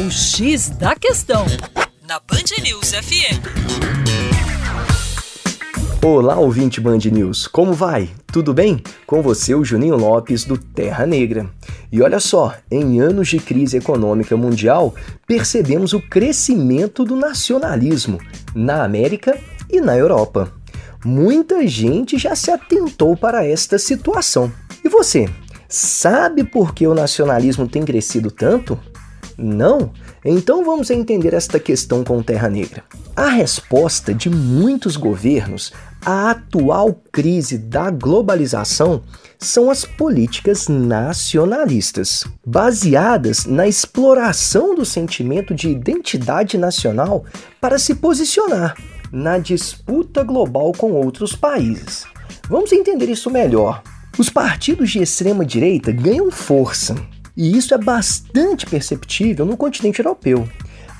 O X da Questão, na Band News FM. Olá, ouvinte Band News, como vai? Tudo bem? Com você, o Juninho Lopes, do Terra Negra. E olha só, em anos de crise econômica mundial, percebemos o crescimento do nacionalismo na América e na Europa. Muita gente já se atentou para esta situação. E você, sabe por que o nacionalismo tem crescido tanto? Não? Então vamos entender esta questão com Terra Negra. A resposta de muitos governos à atual crise da globalização são as políticas nacionalistas, baseadas na exploração do sentimento de identidade nacional para se posicionar na disputa global com outros países. Vamos entender isso melhor. Os partidos de extrema direita ganham força e isso é bastante perceptível no continente europeu.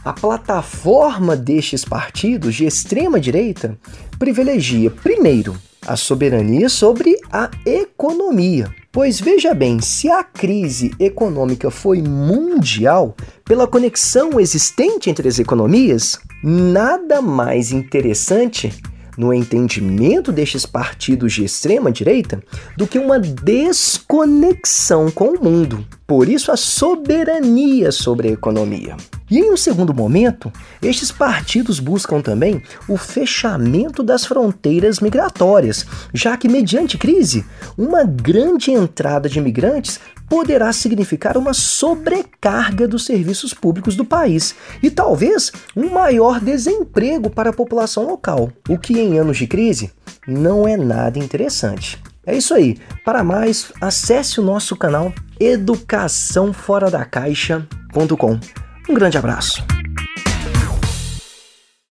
A plataforma destes partidos de extrema direita privilegia, primeiro, a soberania sobre a economia. Pois veja bem, se a crise econômica foi mundial, pela conexão existente entre as economias, nada mais interessante no entendimento destes partidos de extrema direita do que uma desconexão com o mundo. Por isso, a soberania sobre a economia. E em um segundo momento, estes partidos buscam também o fechamento das fronteiras migratórias, já que, mediante crise, uma grande entrada de imigrantes poderá significar uma sobrecarga dos serviços públicos do país e talvez um maior desemprego para a população local, o que em anos de crise não é nada interessante. É isso aí. Para mais, acesse o nosso canal educaçãoforadacaixa.com. Um grande abraço.